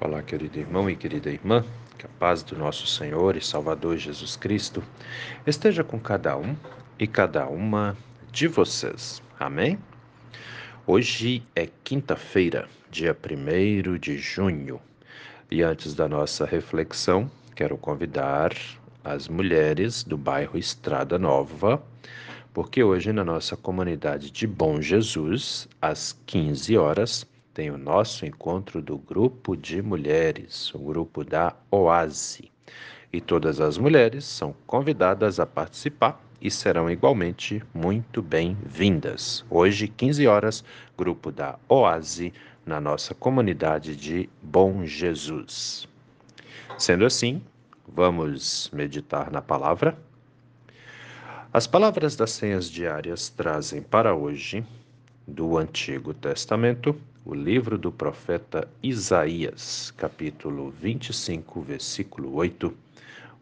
Olá, querido irmão e querida irmã, que a paz do nosso Senhor e Salvador Jesus Cristo esteja com cada um e cada uma de vocês. Amém? Hoje é quinta-feira, dia 1 de junho, e antes da nossa reflexão, quero convidar as mulheres do bairro Estrada Nova, porque hoje na nossa comunidade de Bom Jesus, às 15 horas, tem o nosso encontro do grupo de mulheres, o grupo da OASE. E todas as mulheres são convidadas a participar e serão igualmente muito bem-vindas. Hoje, 15 horas, grupo da OASE na nossa comunidade de Bom Jesus. Sendo assim, vamos meditar na palavra. As palavras das senhas diárias trazem para hoje, do Antigo Testamento, o livro do profeta Isaías, capítulo 25, versículo 8,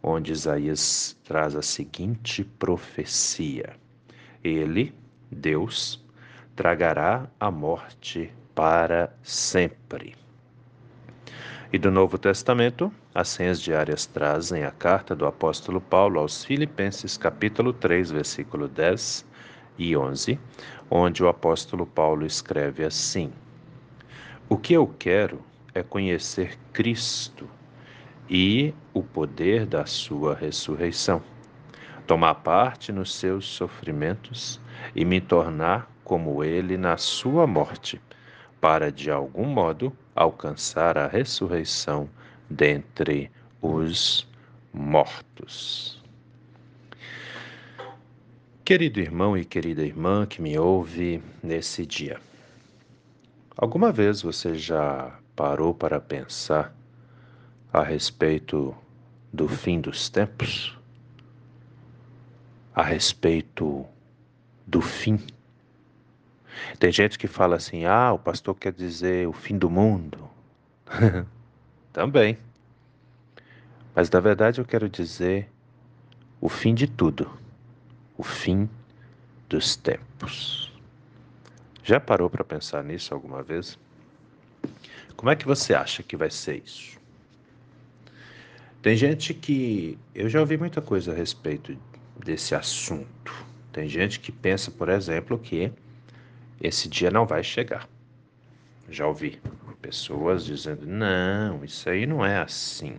onde Isaías traz a seguinte profecia: Ele, Deus, tragará a morte para sempre. E do Novo Testamento, as senhas diárias trazem a carta do apóstolo Paulo aos Filipenses, capítulo 3, versículo 10 e 11, onde o apóstolo Paulo escreve assim: o que eu quero é conhecer Cristo e o poder da sua ressurreição, tomar parte nos seus sofrimentos e me tornar como ele na sua morte, para de algum modo alcançar a ressurreição dentre os mortos. Querido irmão e querida irmã que me ouve nesse dia, Alguma vez você já parou para pensar a respeito do fim dos tempos? A respeito do fim? Tem gente que fala assim: ah, o pastor quer dizer o fim do mundo. Também. Mas na verdade eu quero dizer o fim de tudo, o fim dos tempos. Já parou para pensar nisso alguma vez? Como é que você acha que vai ser isso? Tem gente que. Eu já ouvi muita coisa a respeito desse assunto. Tem gente que pensa, por exemplo, que esse dia não vai chegar. Já ouvi pessoas dizendo: não, isso aí não é assim.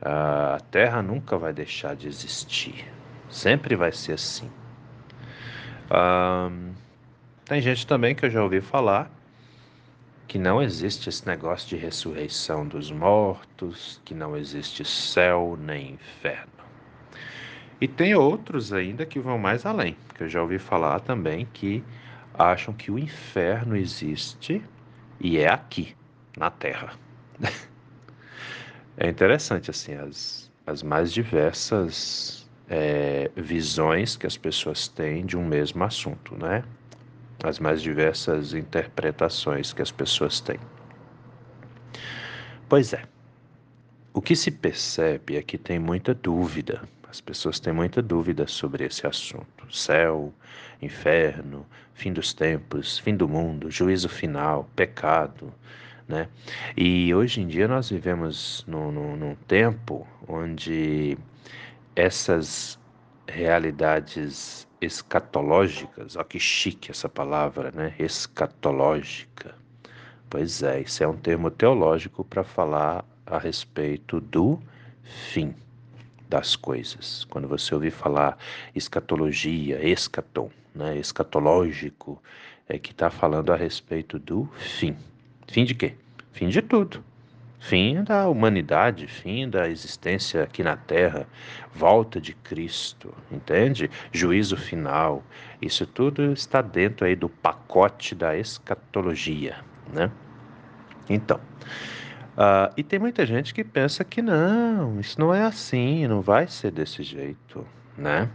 A Terra nunca vai deixar de existir. Sempre vai ser assim. Tem gente também que eu já ouvi falar que não existe esse negócio de ressurreição dos mortos, que não existe céu nem inferno. E tem outros ainda que vão mais além, que eu já ouvi falar também que acham que o inferno existe e é aqui, na Terra. é interessante, assim, as, as mais diversas é, visões que as pessoas têm de um mesmo assunto, né? As mais diversas interpretações que as pessoas têm. Pois é, o que se percebe é que tem muita dúvida, as pessoas têm muita dúvida sobre esse assunto: céu, inferno, fim dos tempos, fim do mundo, juízo final, pecado. Né? E hoje em dia nós vivemos num, num, num tempo onde essas realidades escatológicas. Olha que chique essa palavra, né? Escatológica. Pois é, isso é um termo teológico para falar a respeito do fim das coisas. Quando você ouvir falar escatologia, escaton, né? escatológico, é que está falando a respeito do fim. Fim de quê? Fim de tudo fim da humanidade, fim da existência aqui na Terra, volta de Cristo, entende? Juízo final. Isso tudo está dentro aí do pacote da escatologia, né? Então, uh, e tem muita gente que pensa que não, isso não é assim, não vai ser desse jeito, né?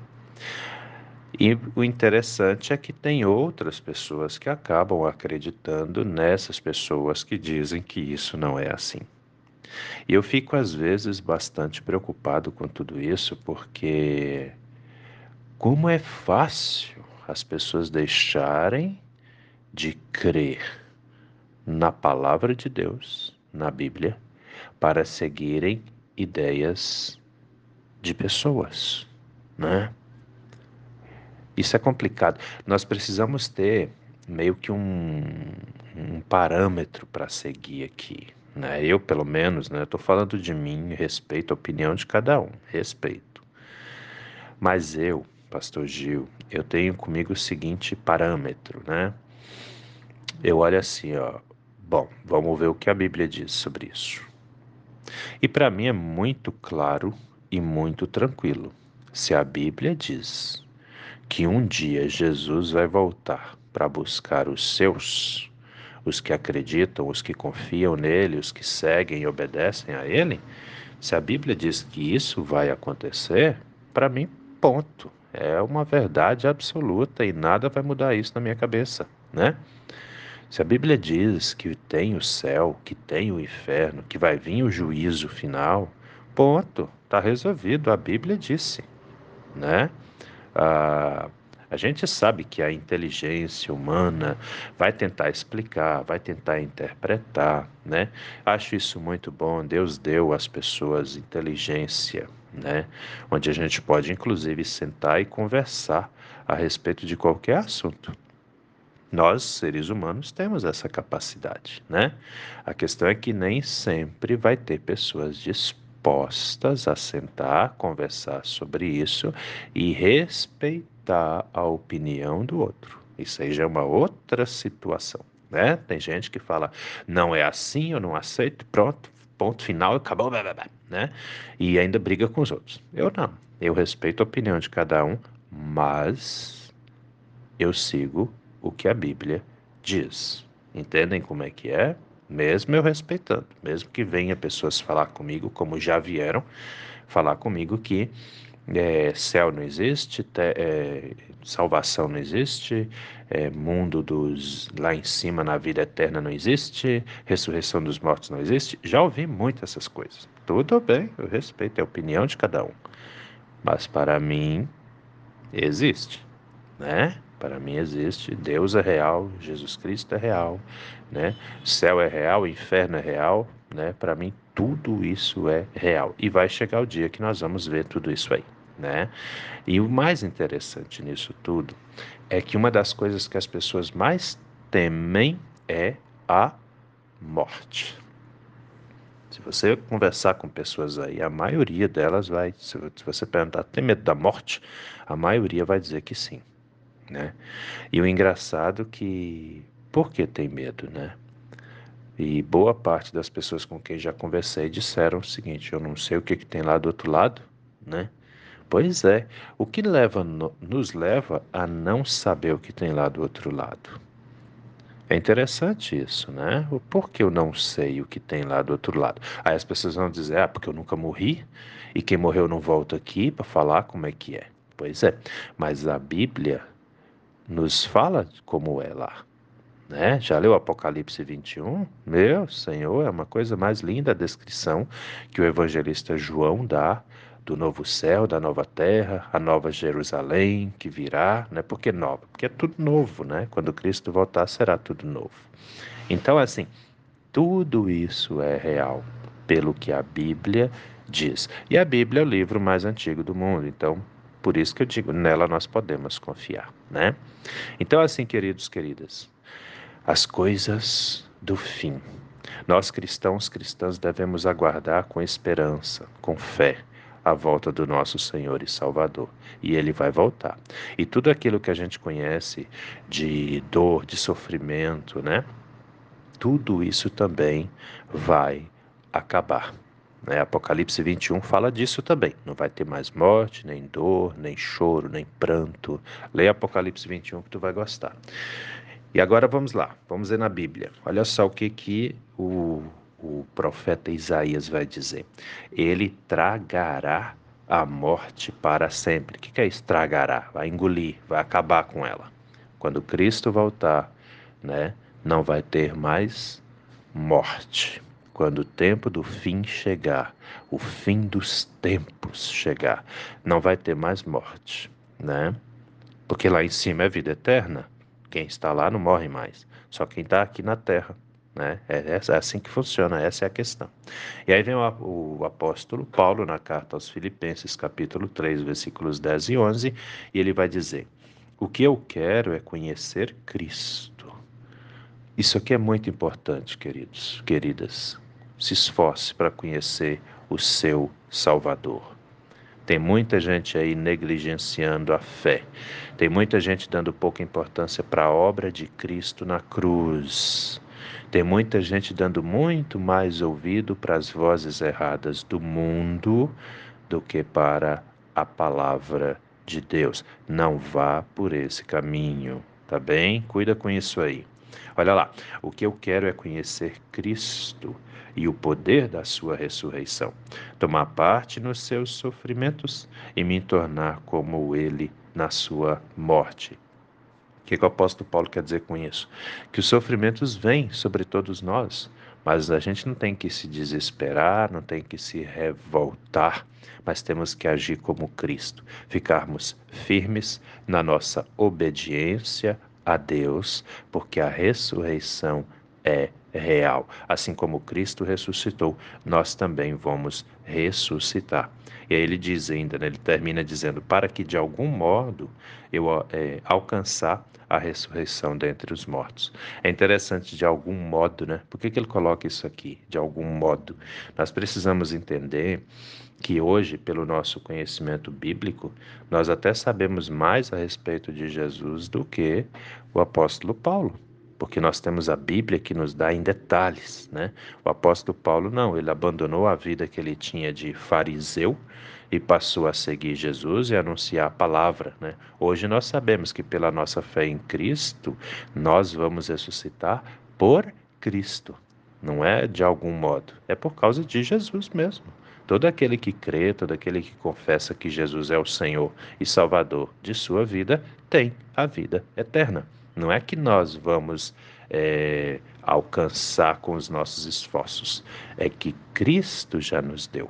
E o interessante é que tem outras pessoas que acabam acreditando nessas pessoas que dizem que isso não é assim. E eu fico às vezes bastante preocupado com tudo isso, porque como é fácil as pessoas deixarem de crer na palavra de Deus, na Bíblia para seguirem ideias de pessoas, né? Isso é complicado. Nós precisamos ter meio que um, um parâmetro para seguir aqui, né? Eu, pelo menos, né? Estou falando de mim, respeito a opinião de cada um, respeito. Mas eu, Pastor Gil, eu tenho comigo o seguinte parâmetro, né? Eu olho assim, ó. Bom, vamos ver o que a Bíblia diz sobre isso. E para mim é muito claro e muito tranquilo. Se a Bíblia diz que um dia Jesus vai voltar para buscar os seus, os que acreditam, os que confiam nele, os que seguem e obedecem a ele, se a Bíblia diz que isso vai acontecer, para mim, ponto. É uma verdade absoluta e nada vai mudar isso na minha cabeça, né? Se a Bíblia diz que tem o céu, que tem o inferno, que vai vir o juízo final, ponto, está resolvido. A Bíblia disse, né? Ah, a gente sabe que a inteligência humana vai tentar explicar, vai tentar interpretar, né? Acho isso muito bom. Deus deu às pessoas inteligência, né? Onde a gente pode inclusive sentar e conversar a respeito de qualquer assunto. Nós, seres humanos, temos essa capacidade, né? A questão é que nem sempre vai ter pessoas dispostas a sentar, conversar sobre isso e respeitar a opinião do outro. Isso aí já é uma outra situação, né? Tem gente que fala, não é assim, eu não aceito, pronto, ponto final, acabou, blá, blá, blá, né? E ainda briga com os outros. Eu não. Eu respeito a opinião de cada um, mas eu sigo o que a Bíblia diz. Entendem como é que é? Mesmo eu respeitando, mesmo que venha pessoas falar comigo, como já vieram falar comigo, que é, céu não existe, te, é, salvação não existe, é, mundo dos lá em cima na vida eterna não existe, ressurreição dos mortos não existe. Já ouvi muito essas coisas. Tudo bem, eu respeito, é a opinião de cada um. Mas para mim, existe, né? Para mim existe, Deus é real, Jesus Cristo é real, né? Céu é real, inferno é real, né? Para mim tudo isso é real e vai chegar o dia que nós vamos ver tudo isso aí, né? E o mais interessante nisso tudo é que uma das coisas que as pessoas mais temem é a morte. Se você conversar com pessoas aí, a maioria delas vai, se você perguntar, tem medo da morte? A maioria vai dizer que sim né? E o engraçado que por que tem medo, né? E boa parte das pessoas com quem já conversei disseram o seguinte: eu não sei o que, que tem lá do outro lado, né? Pois é, o que leva nos leva a não saber o que tem lá do outro lado. É interessante isso, né? Por que eu não sei o que tem lá do outro lado? Aí as pessoas vão dizer: ah, porque eu nunca morri e quem morreu não volta aqui para falar como é que é. Pois é, mas a Bíblia nos fala como é lá. Né? Já leu Apocalipse 21? Meu Senhor, é uma coisa mais linda a descrição que o evangelista João dá do novo céu, da nova terra, a nova Jerusalém que virá, né? Por que nova? Porque é tudo novo, né? Quando Cristo voltar será tudo novo. Então, assim, tudo isso é real, pelo que a Bíblia diz. E a Bíblia é o livro mais antigo do mundo, então por isso que eu digo, nela nós podemos confiar, né? Então, assim, queridos, queridas, as coisas do fim. Nós cristãos, cristãs, devemos aguardar com esperança, com fé, a volta do nosso Senhor e Salvador. E ele vai voltar. E tudo aquilo que a gente conhece de dor, de sofrimento, né? Tudo isso também vai acabar. Né? Apocalipse 21 fala disso também. Não vai ter mais morte, nem dor, nem choro, nem pranto. Leia Apocalipse 21 que tu vai gostar. E agora vamos lá, vamos ver na Bíblia. Olha só o que, que o, o profeta Isaías vai dizer. Ele tragará a morte para sempre. O que, é estragará? Vai engolir, vai acabar com ela. Quando Cristo voltar, né, não vai ter mais morte quando o tempo do fim chegar, o fim dos tempos chegar, não vai ter mais morte, né? Porque lá em cima é vida eterna. Quem está lá não morre mais. Só quem está aqui na terra, Né? É, é assim que funciona, essa é a questão. E aí vem o, o apóstolo Paulo na carta aos Filipenses, capítulo 3, versículos 10 e 11, e ele vai dizer: O que eu quero é conhecer Cristo. Isso aqui é muito importante, queridos, queridas. Se esforce para conhecer o seu Salvador. Tem muita gente aí negligenciando a fé. Tem muita gente dando pouca importância para a obra de Cristo na cruz. Tem muita gente dando muito mais ouvido para as vozes erradas do mundo do que para a palavra de Deus. Não vá por esse caminho, tá bem? Cuida com isso aí. Olha lá, o que eu quero é conhecer Cristo e o poder da sua ressurreição, tomar parte nos seus sofrimentos e me tornar como ele na sua morte. Que, que o apóstolo Paulo quer dizer com isso? Que os sofrimentos vêm sobre todos nós, mas a gente não tem que se desesperar, não tem que se revoltar, mas temos que agir como Cristo, ficarmos firmes na nossa obediência a Deus, porque a ressurreição é real. Assim como Cristo ressuscitou, nós também vamos ressuscitar. E aí ele diz ainda, né, ele termina dizendo, para que de algum modo eu é, alcançar a ressurreição dentre os mortos. É interessante de algum modo, né? Por que, que ele coloca isso aqui? De algum modo. Nós precisamos entender que hoje, pelo nosso conhecimento bíblico, nós até sabemos mais a respeito de Jesus do que o apóstolo Paulo porque nós temos a Bíblia que nos dá em detalhes, né? O apóstolo Paulo não, ele abandonou a vida que ele tinha de fariseu e passou a seguir Jesus e anunciar a palavra, né? Hoje nós sabemos que pela nossa fé em Cristo, nós vamos ressuscitar por Cristo. Não é de algum modo, é por causa de Jesus mesmo. Todo aquele que crê, todo aquele que confessa que Jesus é o Senhor e Salvador de sua vida, tem a vida eterna. Não é que nós vamos é, alcançar com os nossos esforços, é que Cristo já nos deu.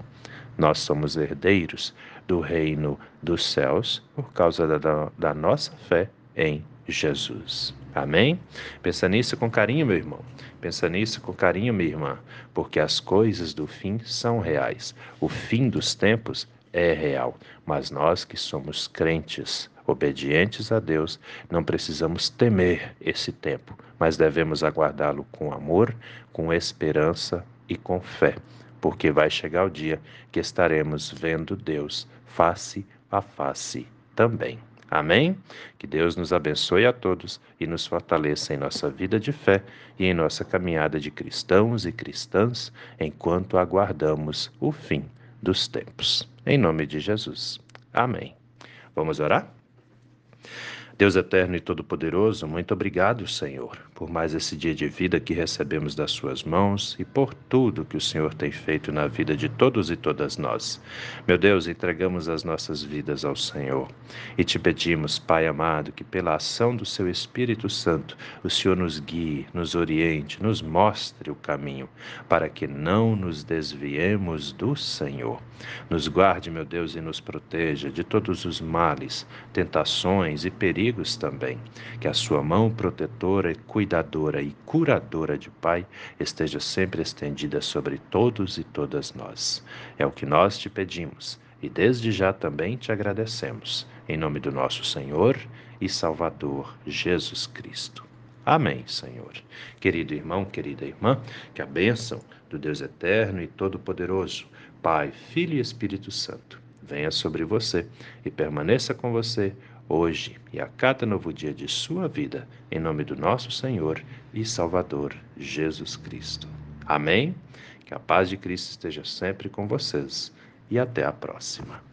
Nós somos herdeiros do reino dos céus por causa da, da nossa fé em Jesus. Amém? Pensa nisso com carinho, meu irmão. Pensa nisso com carinho, minha irmã, porque as coisas do fim são reais. O fim dos tempos é real, mas nós que somos crentes, obedientes a Deus, não precisamos temer esse tempo, mas devemos aguardá-lo com amor, com esperança e com fé, porque vai chegar o dia que estaremos vendo Deus face a face também. Amém? Que Deus nos abençoe a todos e nos fortaleça em nossa vida de fé e em nossa caminhada de cristãos e cristãs enquanto aguardamos o fim dos tempos. Em nome de Jesus. Amém. Vamos orar? Deus eterno e todo-poderoso, muito obrigado, Senhor, por mais esse dia de vida que recebemos das Suas mãos e por tudo que o Senhor tem feito na vida de todos e todas nós. Meu Deus, entregamos as nossas vidas ao Senhor e te pedimos, Pai amado, que pela ação do Seu Espírito Santo, o Senhor nos guie, nos oriente, nos mostre o caminho, para que não nos desviemos do Senhor. Nos guarde, meu Deus, e nos proteja de todos os males, tentações e perigos também. Que a sua mão protetora, cuidadora e curadora de Pai esteja sempre estendida sobre todos e todas nós. É o que nós te pedimos e desde já também te agradecemos. Em nome do nosso Senhor e Salvador Jesus Cristo. Amém, Senhor. Querido irmão, querida irmã, que a bênção do Deus eterno e todo-poderoso, Pai, Filho e Espírito Santo, venha sobre você e permaneça com você hoje e a cada novo dia de sua vida, em nome do nosso Senhor e Salvador Jesus Cristo. Amém? Que a paz de Cristo esteja sempre com vocês e até a próxima.